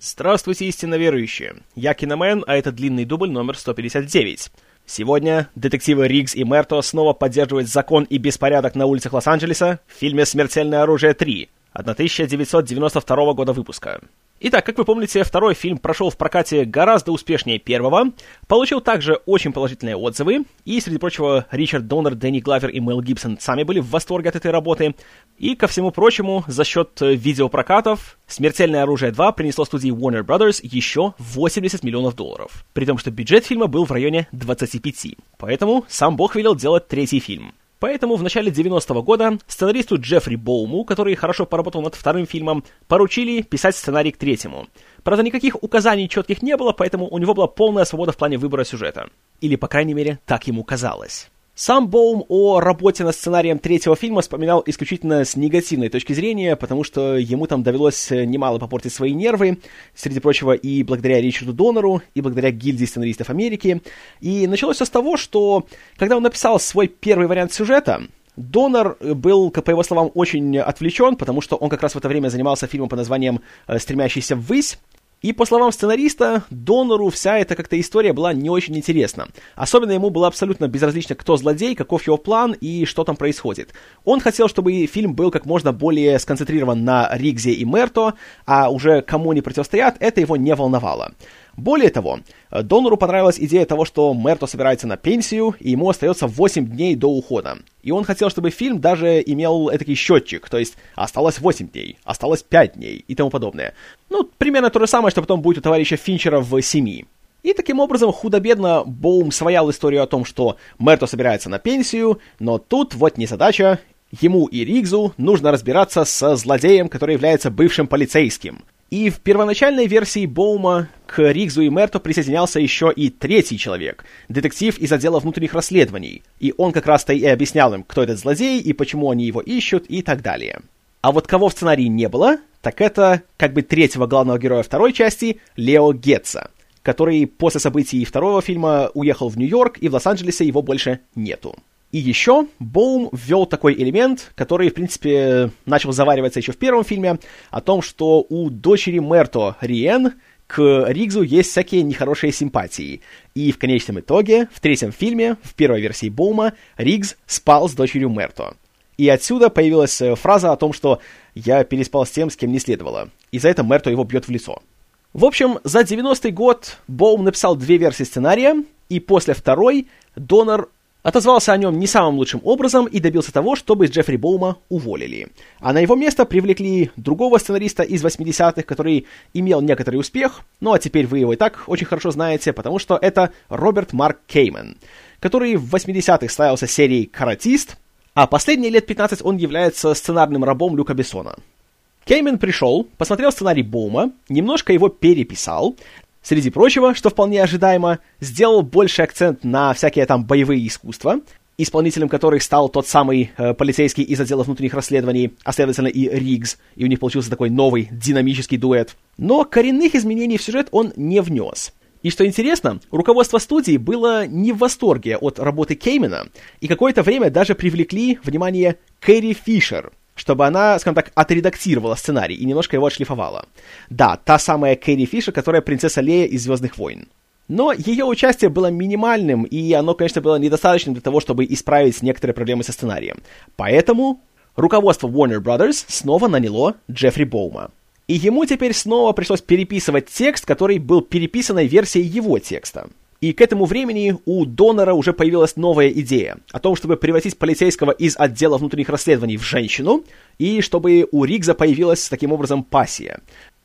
Здравствуйте, истинно верующие. Я Киномен, а это длинный дубль номер 159. Сегодня детективы Риггс и Мерто снова поддерживают закон и беспорядок на улицах Лос-Анджелеса в фильме «Смертельное оружие 3» 1992 года выпуска. Итак, как вы помните, второй фильм прошел в прокате гораздо успешнее первого, получил также очень положительные отзывы, и, среди прочего, Ричард Доннер, Дэнни Главер и Мэл Гибсон сами были в восторге от этой работы, и, ко всему прочему, за счет видеопрокатов «Смертельное оружие 2» принесло студии Warner Brothers еще 80 миллионов долларов, при том, что бюджет фильма был в районе 25, поэтому сам Бог велел делать третий фильм. Поэтому в начале 90-го года сценаристу Джеффри Боуму, который хорошо поработал над вторым фильмом, поручили писать сценарий к третьему. Правда, никаких указаний четких не было, поэтому у него была полная свобода в плане выбора сюжета. Или, по крайней мере, так ему казалось. Сам Боум о работе над сценарием третьего фильма вспоминал исключительно с негативной точки зрения, потому что ему там довелось немало попортить свои нервы, среди прочего и благодаря Ричарду Донору, и благодаря гильдии сценаристов Америки. И началось все с того, что когда он написал свой первый вариант сюжета, Донор был, по его словам, очень отвлечен, потому что он как раз в это время занимался фильмом под названием «Стремящийся ввысь», и по словам сценариста, Донору вся эта как-то история была не очень интересна. Особенно ему было абсолютно безразлично, кто злодей, каков его план и что там происходит. Он хотел, чтобы фильм был как можно более сконцентрирован на Ригзе и Мерто, а уже кому они противостоят, это его не волновало. Более того, Донору понравилась идея того, что Мерто собирается на пенсию, и ему остается 8 дней до ухода. И он хотел, чтобы фильм даже имел этакий счетчик, то есть осталось 8 дней, осталось 5 дней и тому подобное. Ну, примерно то же самое, что потом будет у товарища Финчера в «Семи». И таким образом худо-бедно Боум своял историю о том, что Мерто собирается на пенсию, но тут вот незадача, ему и Ригзу нужно разбираться со злодеем, который является бывшим полицейским. И в первоначальной версии Боума к Ригзу и Мерто присоединялся еще и третий человек, детектив из отдела внутренних расследований, и он как раз-то и объяснял им, кто этот злодей и почему они его ищут и так далее. А вот кого в сценарии не было, так это как бы третьего главного героя второй части, Лео Гетца, который после событий второго фильма уехал в Нью-Йорк, и в Лос-Анджелесе его больше нету. И еще Боум ввел такой элемент, который, в принципе, начал завариваться еще в первом фильме, о том, что у дочери Мерто Риен к Ригзу есть всякие нехорошие симпатии. И в конечном итоге, в третьем фильме, в первой версии Боума, Ригз спал с дочерью Мерто. И отсюда появилась э, фраза о том, что «я переспал с тем, с кем не следовало». И за это Мерто его бьет в лицо. В общем, за 90-й год Боум написал две версии сценария, и после второй Донор отозвался о нем не самым лучшим образом и добился того, чтобы Джеффри Боума уволили. А на его место привлекли другого сценариста из 80-х, который имел некоторый успех, ну а теперь вы его и так очень хорошо знаете, потому что это Роберт Марк Кеймен, который в 80-х славился серией «Каратист», а последние лет 15 он является сценарным рабом Люка Бессона. Кеймен пришел, посмотрел сценарий Боума, немножко его переписал, Среди прочего, что вполне ожидаемо, сделал больше акцент на всякие там боевые искусства, исполнителем которых стал тот самый э, полицейский из отдела внутренних расследований, а следовательно и Риггс, и у них получился такой новый динамический дуэт. Но коренных изменений в сюжет он не внес. И что интересно, руководство студии было не в восторге от работы Кеймена, и какое-то время даже привлекли внимание Кэрри Фишер, чтобы она, скажем так, отредактировала сценарий и немножко его отшлифовала. Да, та самая Кэрри Фишер, которая принцесса Лея из «Звездных войн». Но ее участие было минимальным, и оно, конечно, было недостаточным для того, чтобы исправить некоторые проблемы со сценарием. Поэтому руководство Warner Brothers снова наняло Джеффри Боума. И ему теперь снова пришлось переписывать текст, который был переписанной версией его текста. И к этому времени у Донора уже появилась новая идея о том, чтобы превратить полицейского из отдела внутренних расследований в женщину, и чтобы у Ригза появилась таким образом пассия.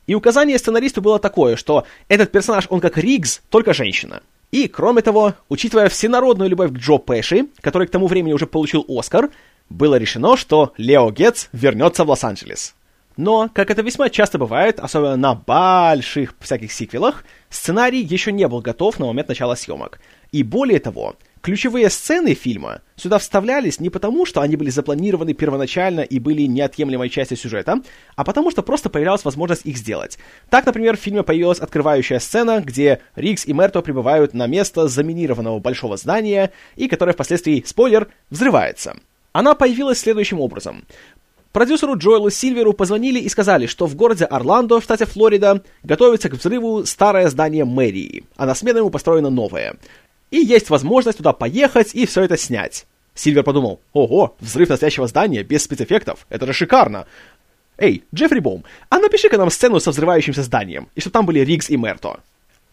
И указание сценаристу было такое, что этот персонаж, он как Ригз, только женщина. И, кроме того, учитывая всенародную любовь к Джо Пэши, который к тому времени уже получил Оскар, было решено, что Лео Гетц вернется в Лос-Анджелес. Но, как это весьма часто бывает, особенно на больших всяких сиквелах, сценарий еще не был готов на момент начала съемок. И более того, ключевые сцены фильма сюда вставлялись не потому, что они были запланированы первоначально и были неотъемлемой частью сюжета, а потому что просто появлялась возможность их сделать. Так, например, в фильме появилась открывающая сцена, где Рикс и Мерто прибывают на место заминированного большого здания, и которое впоследствии, спойлер, взрывается. Она появилась следующим образом. Продюсеру Джоэлу Сильверу позвонили и сказали, что в городе Орландо, в штате Флорида, готовится к взрыву старое здание мэрии, а на смену ему построено новое. И есть возможность туда поехать и все это снять. Сильвер подумал, ого, взрыв настоящего здания без спецэффектов, это же шикарно. Эй, Джеффри Боум, а напиши-ка нам сцену со взрывающимся зданием, и чтобы там были Ригс и Мерто.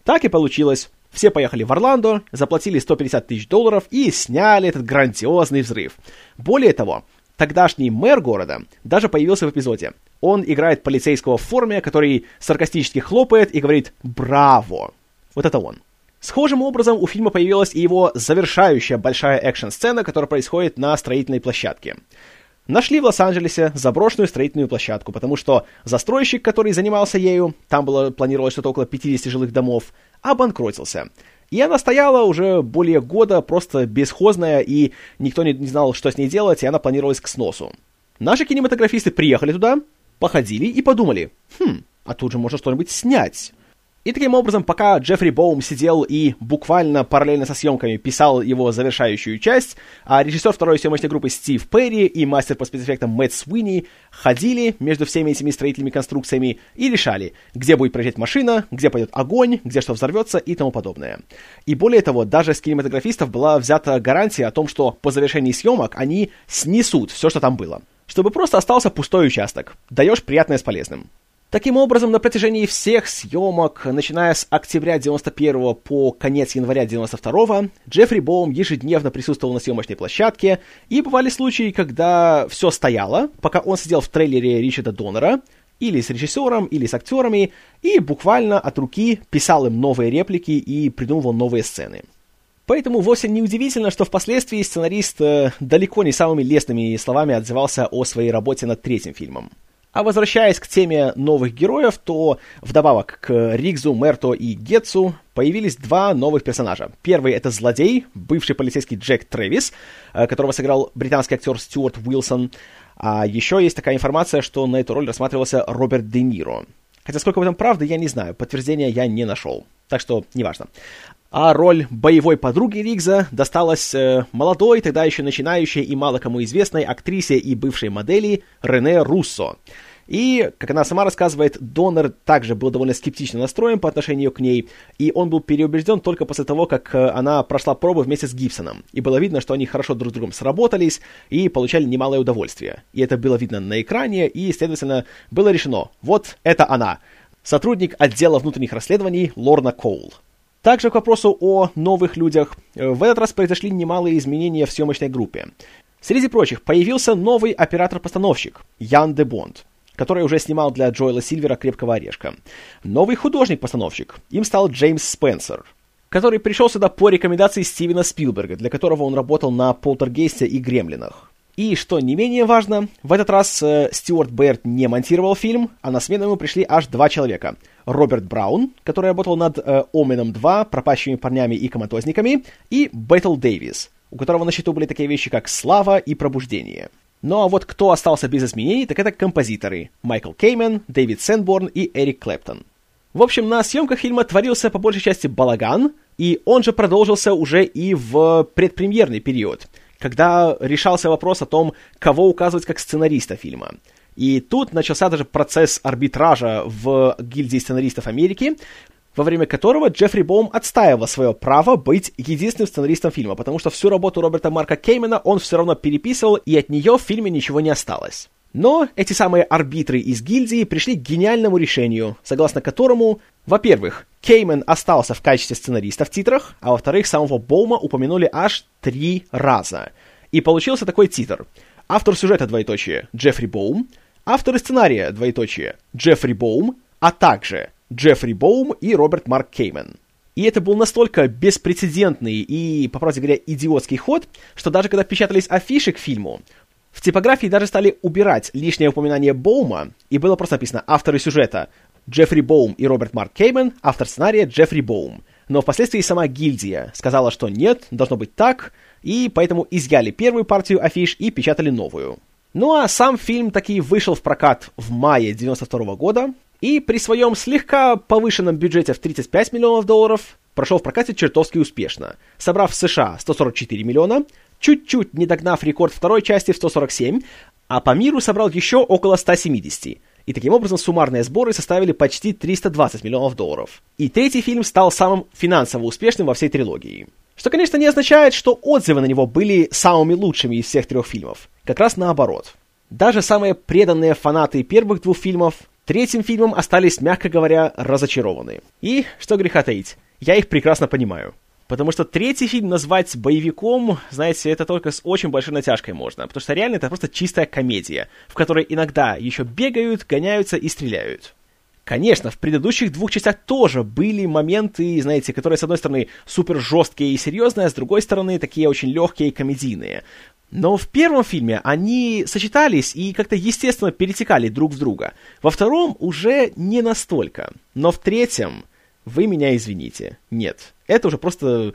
Так и получилось. Все поехали в Орландо, заплатили 150 тысяч долларов и сняли этот грандиозный взрыв. Более того, Тогдашний мэр города даже появился в эпизоде. Он играет полицейского в форме, который саркастически хлопает и говорит «Браво!». Вот это он. Схожим образом у фильма появилась и его завершающая большая экшн-сцена, которая происходит на строительной площадке. Нашли в Лос-Анджелесе заброшенную строительную площадку, потому что застройщик, который занимался ею, там было планировалось что-то около 50 жилых домов, обанкротился. И она стояла уже более года, просто бесхозная, и никто не, не знал, что с ней делать, и она планировалась к сносу. Наши кинематографисты приехали туда, походили и подумали, хм, а тут же можно что-нибудь снять. И таким образом, пока Джеффри Боум сидел и буквально параллельно со съемками писал его завершающую часть, а режиссер второй съемочной группы Стив Перри и мастер по спецэффектам Мэтт Суини ходили между всеми этими строительными конструкциями и решали, где будет проезжать машина, где пойдет огонь, где что взорвется и тому подобное. И более того, даже с кинематографистов была взята гарантия о том, что по завершении съемок они снесут все, что там было. Чтобы просто остался пустой участок. Даешь приятное с полезным. Таким образом, на протяжении всех съемок, начиная с октября 91 по конец января 92 Джеффри Боум ежедневно присутствовал на съемочной площадке, и бывали случаи, когда все стояло, пока он сидел в трейлере Ричарда Донора, или с режиссером, или с актерами, и буквально от руки писал им новые реплики и придумывал новые сцены. Поэтому вовсе не удивительно, что впоследствии сценарист э, далеко не самыми лестными словами отзывался о своей работе над третьим фильмом. А возвращаясь к теме новых героев, то вдобавок к Ригзу, Мерто и Гетсу появились два новых персонажа. Первый — это злодей, бывший полицейский Джек Трэвис, э, которого сыграл британский актер Стюарт Уилсон. А еще есть такая информация, что на эту роль рассматривался Роберт Де Ниро. Хотя сколько в этом правды, я не знаю, подтверждения я не нашел. Так что, неважно а роль боевой подруги Ригза досталась э, молодой, тогда еще начинающей и мало кому известной актрисе и бывшей модели Рене Руссо. И, как она сама рассказывает, Донор также был довольно скептично настроен по отношению к ней, и он был переубежден только после того, как э, она прошла пробы вместе с Гибсоном. И было видно, что они хорошо друг с другом сработались и получали немалое удовольствие. И это было видно на экране, и, следовательно, было решено, вот это она, сотрудник отдела внутренних расследований Лорна Коул. Также к вопросу о новых людях. Э, в этот раз произошли немалые изменения в съемочной группе. Среди прочих, появился новый оператор-постановщик Ян де Бонд, который уже снимал для Джоэла Сильвера «Крепкого орешка». Новый художник-постановщик. Им стал Джеймс Спенсер, который пришел сюда по рекомендации Стивена Спилберга, для которого он работал на «Полтергейсте» и «Гремлинах». И, что не менее важно, в этот раз э, Стюарт Бэрт не монтировал фильм, а на смену ему пришли аж два человека. Роберт Браун, который работал над э, Оменом 2, пропащими парнями и коматозниками, и Бэтл Дэвис, у которого на счету были такие вещи, как «Слава» и «Пробуждение». Ну а вот кто остался без изменений, так это композиторы Майкл Кеймен, Дэвид Сенборн и Эрик Клэптон. В общем, на съемках фильма творился по большей части балаган, и он же продолжился уже и в предпремьерный период – когда решался вопрос о том, кого указывать как сценариста фильма. И тут начался даже процесс арбитража в гильдии сценаристов Америки, во время которого Джеффри Боум отстаивал свое право быть единственным сценаристом фильма, потому что всю работу Роберта Марка Кеймена он все равно переписывал, и от нее в фильме ничего не осталось. Но эти самые арбитры из гильдии пришли к гениальному решению, согласно которому, во-первых, Кеймен остался в качестве сценариста в титрах, а во-вторых, самого Боума упомянули аж три раза. И получился такой титр. Автор сюжета, двоеточие, Джеффри Боум, авторы сценария, двоеточие, Джеффри Боум, а также Джеффри Боум и Роберт Марк Кеймен. И это был настолько беспрецедентный и, по правде говоря, идиотский ход, что даже когда печатались афиши к фильму, в типографии даже стали убирать лишнее упоминание Боума, и было просто написано «авторы сюжета» Джеффри Боум и Роберт Марк Кеймен, автор сценария Джеффри Боум. Но впоследствии сама гильдия сказала, что нет, должно быть так, и поэтому изъяли первую партию афиш и печатали новую. Ну а сам фильм таки вышел в прокат в мае 92 года, и при своем слегка повышенном бюджете в 35 миллионов долларов прошел в прокате чертовски успешно, собрав в США 144 миллиона, чуть-чуть не догнав рекорд второй части в 147, а по миру собрал еще около 170. И таким образом суммарные сборы составили почти 320 миллионов долларов. И третий фильм стал самым финансово успешным во всей трилогии. Что, конечно, не означает, что отзывы на него были самыми лучшими из всех трех фильмов. Как раз наоборот. Даже самые преданные фанаты первых двух фильмов третьим фильмом остались, мягко говоря, разочарованы. И, что греха таить, я их прекрасно понимаю. Потому что третий фильм назвать боевиком, знаете, это только с очень большой натяжкой можно. Потому что реально это просто чистая комедия, в которой иногда еще бегают, гоняются и стреляют. Конечно, в предыдущих двух частях тоже были моменты, знаете, которые, с одной стороны, супер жесткие и серьезные, а с другой стороны, такие очень легкие и комедийные. Но в первом фильме они сочетались и как-то естественно перетекали друг в друга. Во втором уже не настолько. Но в третьем, вы меня извините, нет. Это уже просто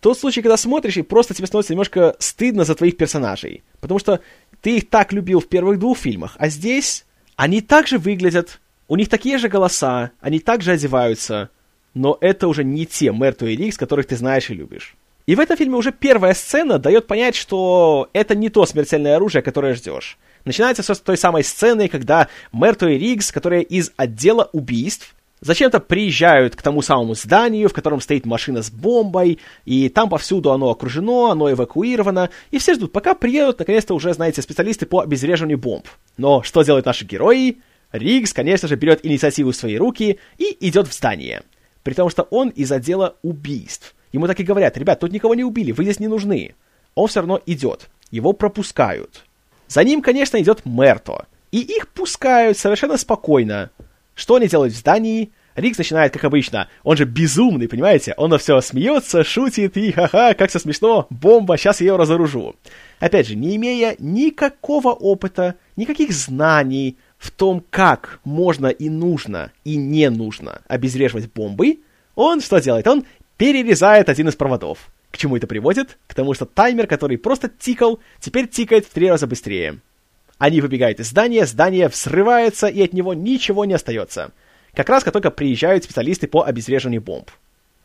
тот случай, когда смотришь, и просто тебе становится немножко стыдно за твоих персонажей. Потому что ты их так любил в первых двух фильмах, а здесь они также выглядят, у них такие же голоса, они также одеваются, но это уже не те Мерту и Рикс, которых ты знаешь и любишь. И в этом фильме уже первая сцена дает понять, что это не то смертельное оружие, которое ждешь. Начинается все с той самой сцены, когда Мерто и Риггс, которые из отдела убийств, зачем-то приезжают к тому самому зданию, в котором стоит машина с бомбой, и там повсюду оно окружено, оно эвакуировано, и все ждут, пока приедут, наконец-то, уже, знаете, специалисты по обезвреживанию бомб. Но что делают наши герои? Риггс, конечно же, берет инициативу в свои руки и идет в здание. При том, что он из отдела убийств. Ему так и говорят, ребят, тут никого не убили, вы здесь не нужны. Он все равно идет. Его пропускают. За ним, конечно, идет Мерто. И их пускают совершенно спокойно. Что они делают в здании? Рикс начинает, как обычно, он же безумный, понимаете? Он на все смеется, шутит, и ха-ха, как все смешно, бомба, сейчас я ее разоружу. Опять же, не имея никакого опыта, никаких знаний в том, как можно и нужно, и не нужно обезвреживать бомбы, он что делает? Он перерезает один из проводов. К чему это приводит? К тому, что таймер, который просто тикал, теперь тикает в три раза быстрее. Они выбегают из здания, здание взрывается, и от него ничего не остается. Как раз как только приезжают специалисты по обезвреживанию бомб.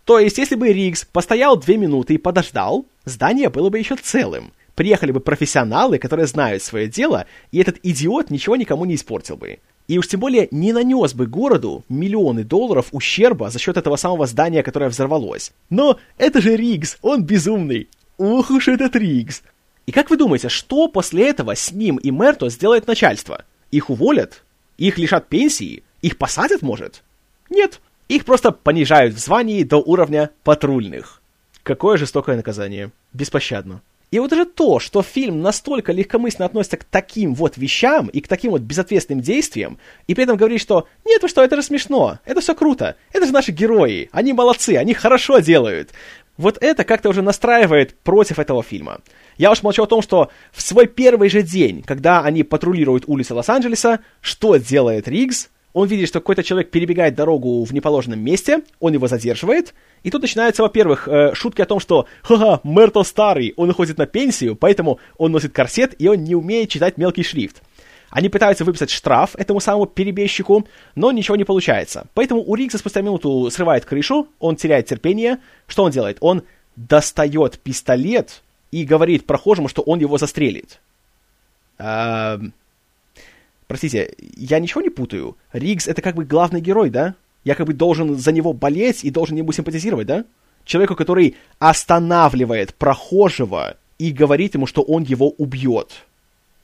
То есть, если бы Риггс постоял две минуты и подождал, здание было бы еще целым. Приехали бы профессионалы, которые знают свое дело, и этот идиот ничего никому не испортил бы. И уж тем более не нанес бы городу миллионы долларов ущерба за счет этого самого здания, которое взорвалось. Но это же Риггс, он безумный. Ух уж этот Риггс. И как вы думаете, что после этого с ним и Мерто сделает начальство? Их уволят? Их лишат пенсии? Их посадят, может? Нет. Их просто понижают в звании до уровня патрульных. Какое жестокое наказание. Беспощадно. И вот даже то, что фильм настолько легкомысленно относится к таким вот вещам и к таким вот безответственным действиям, и при этом говорит, что «нет, вы что, это же смешно, это все круто, это же наши герои, они молодцы, они хорошо делают». Вот это как-то уже настраивает против этого фильма. Я уж молчу о том, что в свой первый же день, когда они патрулируют улицы Лос-Анджелеса, что делает Риггс? Он видит, что какой-то человек перебегает дорогу в неположенном месте, он его задерживает, и тут начинаются, во-первых, э, шутки о том, что «Ха-ха, Мерто старый, он уходит на пенсию, поэтому он носит корсет, и он не умеет читать мелкий шрифт». Они пытаются выписать штраф этому самому перебежчику, но ничего не получается. Поэтому у Ригса спустя минуту срывает крышу, он теряет терпение. Что он делает? Он достает пистолет и говорит прохожему, что он его застрелит. А, простите, я ничего не путаю? Ригс это как бы главный герой, да? Я как бы должен за него болеть и должен ему симпатизировать, да? Человеку, который останавливает прохожего и говорит ему, что он его убьет.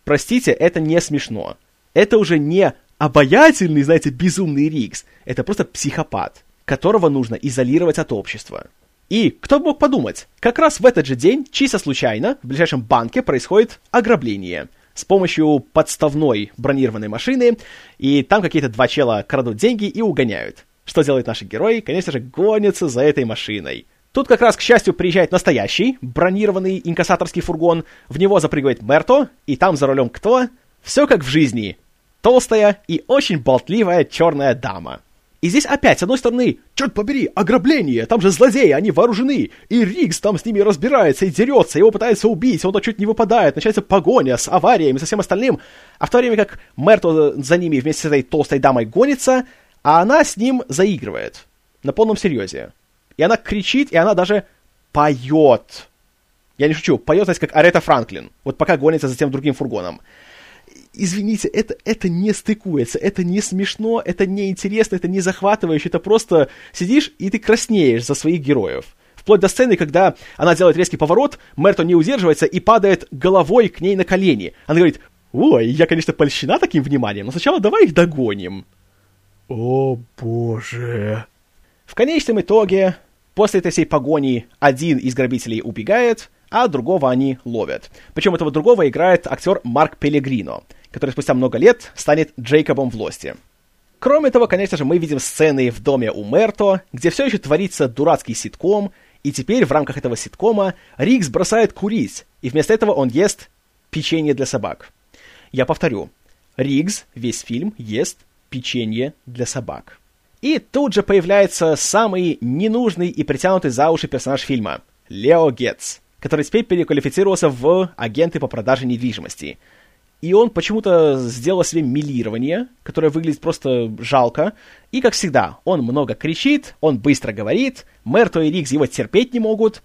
Простите, это не смешно. Это уже не обаятельный, знаете, безумный Ригс. Это просто психопат, которого нужно изолировать от общества. И, кто мог подумать, как раз в этот же день, чисто случайно, в ближайшем банке происходит ограбление с помощью подставной бронированной машины, и там какие-то два чела крадут деньги и угоняют. Что делают наши герои? Конечно же, гонятся за этой машиной. Тут как раз, к счастью, приезжает настоящий бронированный инкассаторский фургон, в него запрыгивает Мерто, и там за рулем кто? Все как в жизни. Толстая и очень болтливая черная дама. И здесь опять, с одной стороны, черт побери, ограбление, там же злодеи, они вооружены, и Ригс там с ними разбирается и дерется, его пытаются убить, он то чуть не выпадает, начинается погоня с авариями, со всем остальным, а в то время как Мерто за ними вместе с этой толстой дамой гонится, а она с ним заигрывает, на полном серьезе. И она кричит, и она даже поет. Я не шучу, поет, знаете, как Арета Франклин, вот пока гонится за тем другим фургоном. Извините, это, это не стыкуется, это не смешно, это не интересно, это не захватывающе, это просто сидишь и ты краснеешь за своих героев. Вплоть до сцены, когда она делает резкий поворот, Мерто не удерживается и падает головой к ней на колени. Она говорит, ой, я, конечно, польщена таким вниманием, но сначала давай их догоним. О, боже. В конечном итоге, после этой всей погони, один из грабителей убегает, а другого они ловят. Причем этого другого играет актер Марк Пелегрино, который спустя много лет станет Джейкобом в Лосте. Кроме того, конечно же, мы видим сцены в доме у Мерто, где все еще творится дурацкий ситком, и теперь в рамках этого ситкома Рикс бросает курить, и вместо этого он ест печенье для собак. Я повторю, Ригс весь фильм ест печенье для собак. И тут же появляется самый ненужный и притянутый за уши персонаж фильма — Лео Гетц который теперь переквалифицировался в агенты по продаже недвижимости. И он почему-то сделал себе милирование, которое выглядит просто жалко. И, как всегда, он много кричит, он быстро говорит, Мерто и Рикс его терпеть не могут.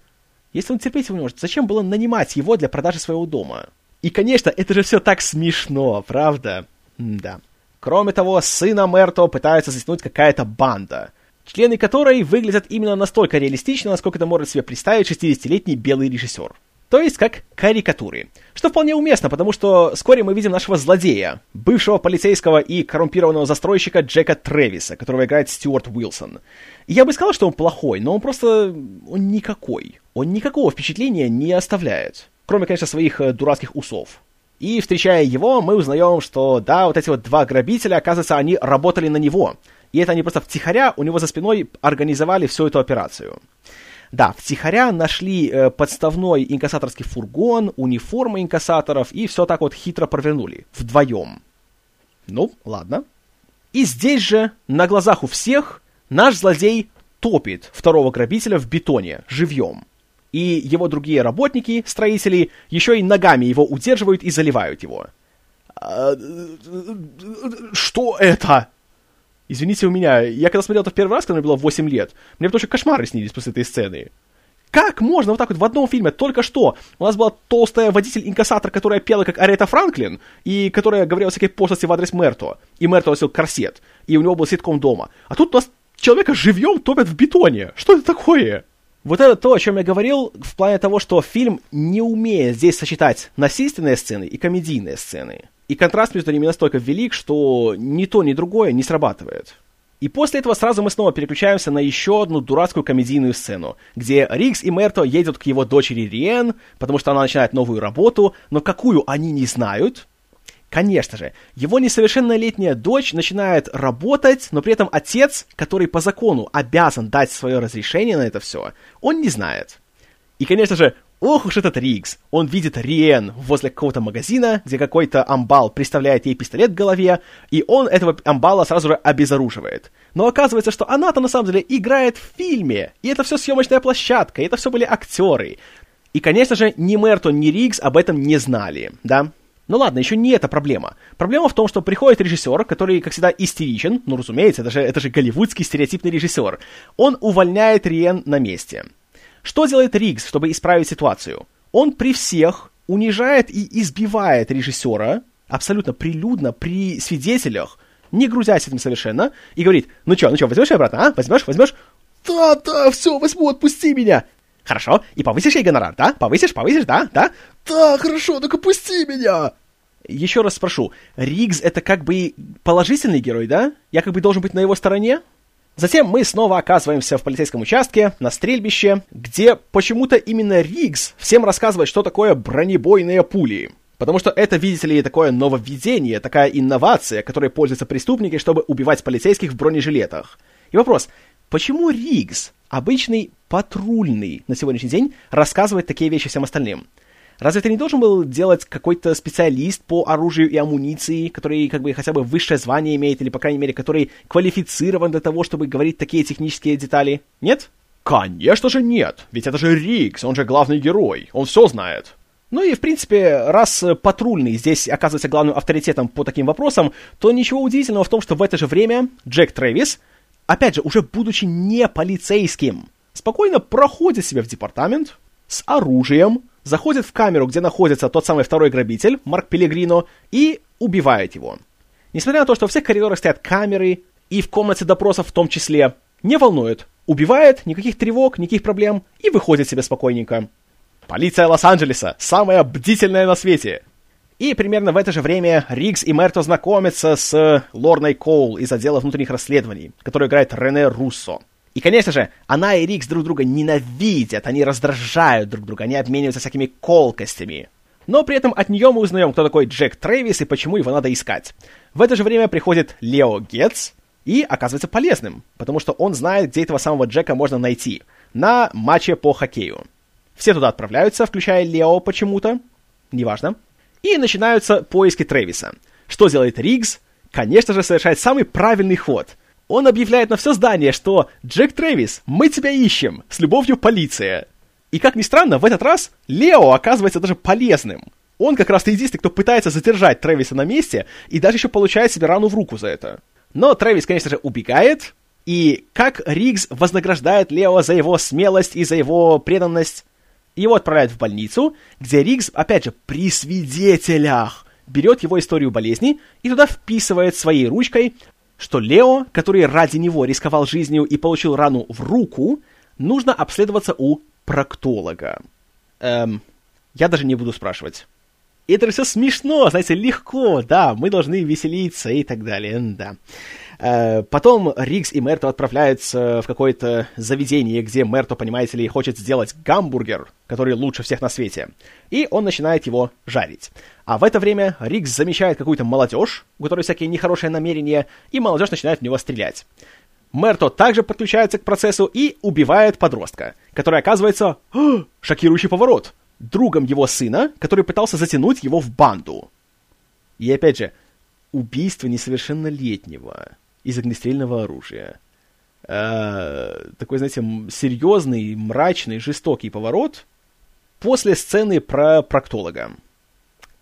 Если он терпеть его не может, зачем было нанимать его для продажи своего дома? И, конечно, это же все так смешно, правда? М да. Кроме того, сына Мерто пытается затянуть какая-то банда — члены которой выглядят именно настолько реалистично, насколько это может себе представить 60-летний белый режиссер. То есть как карикатуры. Что вполне уместно, потому что вскоре мы видим нашего злодея, бывшего полицейского и коррумпированного застройщика Джека Трэвиса, которого играет Стюарт Уилсон. И я бы сказал, что он плохой, но он просто... он никакой. Он никакого впечатления не оставляет. Кроме, конечно, своих э, дурацких усов. И, встречая его, мы узнаем, что, да, вот эти вот два грабителя, оказывается, они работали на него. И это они просто втихаря у него за спиной организовали всю эту операцию. Да, втихаря нашли э, подставной инкассаторский фургон, униформы инкассаторов и все так вот хитро провернули. Вдвоем. Ну, ладно. И здесь же, на глазах у всех, наш злодей топит второго грабителя в бетоне, живьем. И его другие работники, строители, еще и ногами его удерживают и заливают его. А, что это? Извините у меня, я когда смотрел это в первый раз, когда мне было 8 лет, мне потому что кошмары снились после этой сцены. Как можно вот так вот в одном фильме только что у нас была толстая водитель-инкассатор, которая пела как Арета Франклин, и которая говорила всякие пошлости в адрес Мерто, и Мерто носил корсет, и у него был ситком дома. А тут у нас человека живьем топят в бетоне. Что это такое? Вот это то, о чем я говорил, в плане того, что фильм не умеет здесь сочетать насильственные сцены и комедийные сцены. И контраст между ними настолько велик, что ни то, ни другое не срабатывает. И после этого сразу мы снова переключаемся на еще одну дурацкую комедийную сцену, где Рикс и Мерто едут к его дочери Риен, потому что она начинает новую работу, но какую они не знают. Конечно же, его несовершеннолетняя дочь начинает работать, но при этом отец, который по закону обязан дать свое разрешение на это все, он не знает. И, конечно же, Ох уж этот Рикс! Он видит Риен возле какого-то магазина, где какой-то амбал представляет ей пистолет в голове, и он этого амбала сразу же обезоруживает. Но оказывается, что она-то на самом деле играет в фильме, и это все съемочная площадка, и это все были актеры. И, конечно же, ни Мерто, ни Рикс об этом не знали, да? Ну ладно, еще не эта проблема. Проблема в том, что приходит режиссер, который, как всегда, истеричен, ну, разумеется, это же, это же голливудский стереотипный режиссер. Он увольняет Риен на месте. Что делает Ригс, чтобы исправить ситуацию? Он при всех унижает и избивает режиссера, абсолютно прилюдно, при свидетелях, не грузясь этим совершенно, и говорит, ну что, ну что, возьмешь обратно, а? Возьмешь, возьмешь? Да, да, все, возьму, отпусти меня. Хорошо, и повысишь ей гонорар, да? Повысишь, повысишь, да? Да? Да, хорошо, только пусти меня. Еще раз спрошу, Ригс это как бы положительный герой, да? Я как бы должен быть на его стороне? Затем мы снова оказываемся в полицейском участке, на стрельбище, где почему-то именно Ригс всем рассказывает, что такое бронебойные пули. Потому что это, видите ли, такое нововведение, такая инновация, которой пользуются преступники, чтобы убивать полицейских в бронежилетах. И вопрос, почему Ригс, обычный патрульный на сегодняшний день, рассказывает такие вещи всем остальным? Разве это не должен был делать какой-то специалист по оружию и амуниции, который как бы хотя бы высшее звание имеет, или, по крайней мере, который квалифицирован для того, чтобы говорить такие технические детали? Нет? Конечно же нет, ведь это же Рикс, он же главный герой, он все знает. Ну и, в принципе, раз патрульный здесь оказывается главным авторитетом по таким вопросам, то ничего удивительного в том, что в это же время Джек Трэвис, опять же, уже будучи не полицейским, спокойно проходит себя в департамент с оружием, заходит в камеру, где находится тот самый второй грабитель, Марк Пелегрино, и убивают его. Несмотря на то, что во всех коридорах стоят камеры, и в комнате допросов в том числе, не волнует. Убивает, никаких тревог, никаких проблем, и выходит себе спокойненько. Полиция Лос-Анджелеса, самая бдительная на свете. И примерно в это же время Ригс и Мерто знакомятся с Лорной Коул из отдела внутренних расследований, которую играет Рене Руссо. И, конечно же, она и Рикс друг друга ненавидят, они раздражают друг друга, они обмениваются всякими колкостями. Но при этом от нее мы узнаем, кто такой Джек Трэвис и почему его надо искать. В это же время приходит Лео Гетц и оказывается полезным, потому что он знает, где этого самого Джека можно найти. На матче по хоккею. Все туда отправляются, включая Лео почему-то, неважно. И начинаются поиски Трэвиса. Что делает Ригс? Конечно же, совершает самый правильный ход. Он объявляет на все здание, что «Джек Трэвис, мы тебя ищем! С любовью, полиция!» И как ни странно, в этот раз Лео оказывается даже полезным. Он как раз единственный, кто пытается задержать Трэвиса на месте и даже еще получает себе рану в руку за это. Но Трэвис, конечно же, убегает, и как Ригс вознаграждает Лео за его смелость и за его преданность, его отправляют в больницу, где Ригс, опять же, при свидетелях, берет его историю болезни и туда вписывает своей ручкой что Лео, который ради него рисковал жизнью и получил рану в руку, нужно обследоваться у проктолога. Эм, я даже не буду спрашивать. И это все смешно, знаете, легко, да, мы должны веселиться и так далее, да. Э, потом Ригс и Мерто отправляются в какое-то заведение, где Мерто, понимаете ли, хочет сделать гамбургер, который лучше всех на свете. И он начинает его жарить. А в это время Ригс замечает какую-то молодежь, у которой всякие нехорошие намерения, и молодежь начинает в него стрелять. Мерто также подключается к процессу и убивает подростка, который оказывается... О, шокирующий поворот! Другом его сына, который пытался затянуть его в банду. И опять же, убийство несовершеннолетнего из огнестрельного оружия. Э, такой, знаете, серьезный, мрачный, жестокий поворот после сцены про проктолога.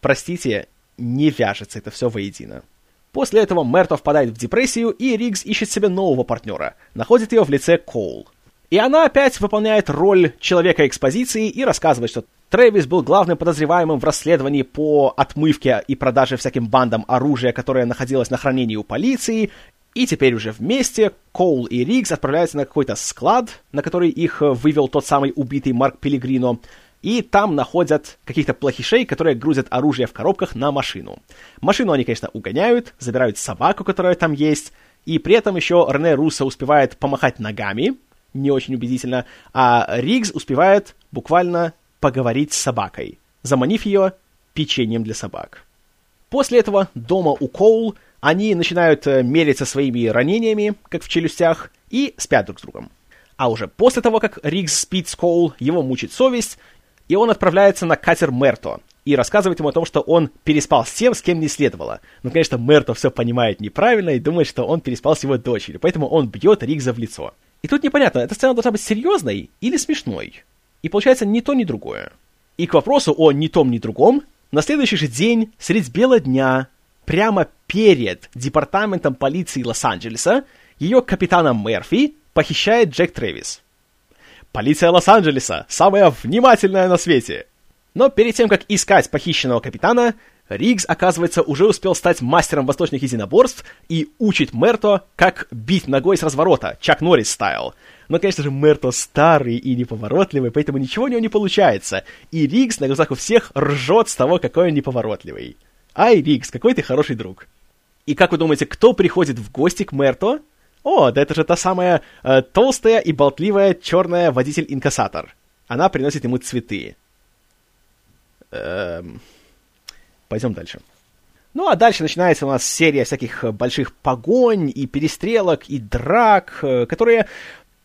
Простите, не вяжется это все воедино. После этого Мерто впадает в депрессию, и Ригс ищет себе нового партнера, находит ее в лице Коул. И она опять выполняет роль человека экспозиции и рассказывает, что Трэвис был главным подозреваемым в расследовании по отмывке и продаже всяким бандам оружия, которое находилось на хранении у полиции, и теперь уже вместе Коул и Ригс отправляются на какой-то склад, на который их э, вывел тот самый убитый Марк Пелигрино, и там находят каких-то плохишей, которые грузят оружие в коробках на машину. Машину они, конечно, угоняют, забирают собаку, которая там есть, и при этом еще Рене Руссо успевает помахать ногами, не очень убедительно, а Ригс успевает буквально поговорить с собакой, заманив ее печеньем для собак. После этого дома у Коул они начинают э, мериться своими ранениями, как в челюстях, и спят друг с другом. А уже после того, как Ригс спит с Коул, его мучит совесть, и он отправляется на катер Мерто и рассказывает ему о том, что он переспал с тем, с кем не следовало. Ну, конечно, Мерто все понимает неправильно и думает, что он переспал с его дочерью, поэтому он бьет Ригза в лицо. И тут непонятно, эта сцена должна быть серьезной или смешной. И получается ни то, ни другое. И к вопросу о ни том, ни другом, на следующий же день, средь бела дня, прямо перед департаментом полиции Лос-Анджелеса ее капитана Мерфи похищает Джек Трэвис. Полиция Лос-Анджелеса самая внимательная на свете. Но перед тем, как искать похищенного капитана, Ригс, оказывается, уже успел стать мастером восточных единоборств и учит Мерто, как бить ногой с разворота, Чак Норрис стайл. Но, конечно же, Мерто старый и неповоротливый, поэтому ничего у него не получается, и Ригс на глазах у всех ржет с того, какой он неповоротливый. Ай, Рикс, какой ты хороший друг. И как вы думаете, кто приходит в гости к Мерто? О, да это же та самая э, толстая и болтливая черная водитель-инкассатор. Она приносит ему цветы. Эм... Пойдем дальше. Ну а дальше начинается у нас серия всяких больших погонь и перестрелок и драк, э, которые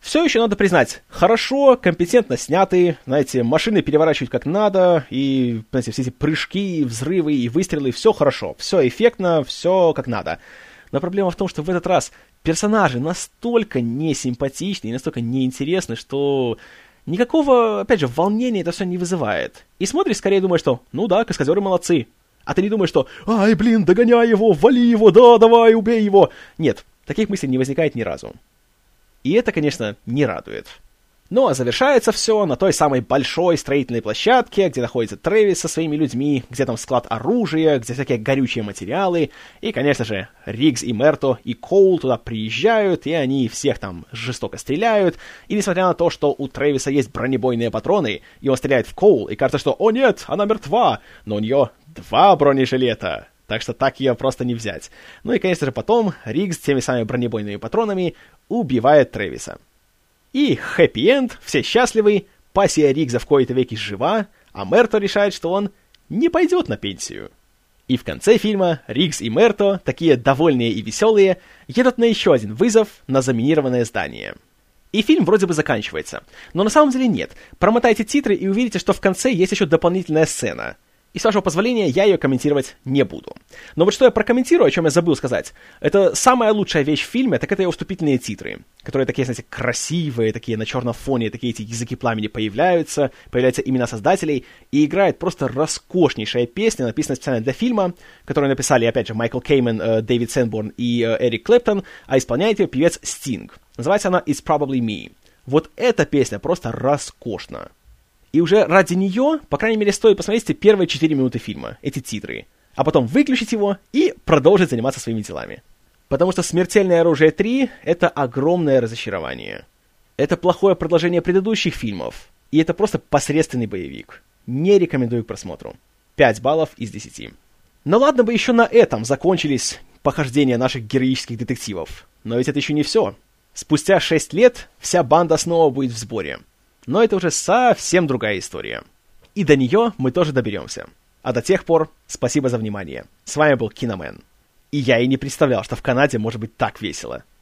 все еще надо признать, хорошо, компетентно сняты, знаете, машины переворачивают как надо, и, знаете, все эти прыжки, взрывы и выстрелы, все хорошо, все эффектно, все как надо. Но проблема в том, что в этот раз персонажи настолько несимпатичны и настолько неинтересны, что никакого, опять же, волнения это все не вызывает. И смотришь, скорее думаешь, что, ну да, каскадеры молодцы. А ты не думаешь, что, ай, блин, догоняй его, вали его, да, давай, убей его. Нет, таких мыслей не возникает ни разу. И это, конечно, не радует. Ну а завершается все на той самой большой строительной площадке, где находится Трэвис со своими людьми, где там склад оружия, где всякие горючие материалы. И, конечно же, Риггс и Мерто и Коул туда приезжают, и они всех там жестоко стреляют. И несмотря на то, что у Трэвиса есть бронебойные патроны, и он стреляет в Коул, и кажется, что «О нет, она мертва!» Но у нее два бронежилета. Так что так ее просто не взять. Ну и, конечно же, потом Риггс теми самыми бронебойными патронами убивает Трэвиса. И хэппи-энд, все счастливы, пассия Ригза в кои-то веки жива, а Мерто решает, что он не пойдет на пенсию. И в конце фильма Ригс и Мерто, такие довольные и веселые, едут на еще один вызов на заминированное здание. И фильм вроде бы заканчивается. Но на самом деле нет. Промотайте титры и увидите, что в конце есть еще дополнительная сцена. И с вашего позволения я ее комментировать не буду. Но вот что я прокомментирую, о чем я забыл сказать. Это самая лучшая вещь в фильме, так это его вступительные титры, которые такие, знаете, красивые, такие на черном фоне, такие эти языки пламени появляются, появляются имена создателей, и играет просто роскошнейшая песня, написанная специально для фильма, которую написали, опять же, Майкл Кеймен, э, Дэвид Сенборн и э, Эрик Клэптон, а исполняет ее певец Стинг. Называется она «It's Probably Me». Вот эта песня просто роскошна. И уже ради нее, по крайней мере, стоит посмотреть первые 4 минуты фильма, эти титры. А потом выключить его и продолжить заниматься своими делами. Потому что «Смертельное оружие 3» — это огромное разочарование. Это плохое продолжение предыдущих фильмов. И это просто посредственный боевик. Не рекомендую к просмотру. 5 баллов из 10. Но ладно бы еще на этом закончились похождения наших героических детективов. Но ведь это еще не все. Спустя 6 лет вся банда снова будет в сборе — но это уже совсем другая история. И до нее мы тоже доберемся. А до тех пор спасибо за внимание. С вами был Киномен. И я и не представлял, что в Канаде может быть так весело.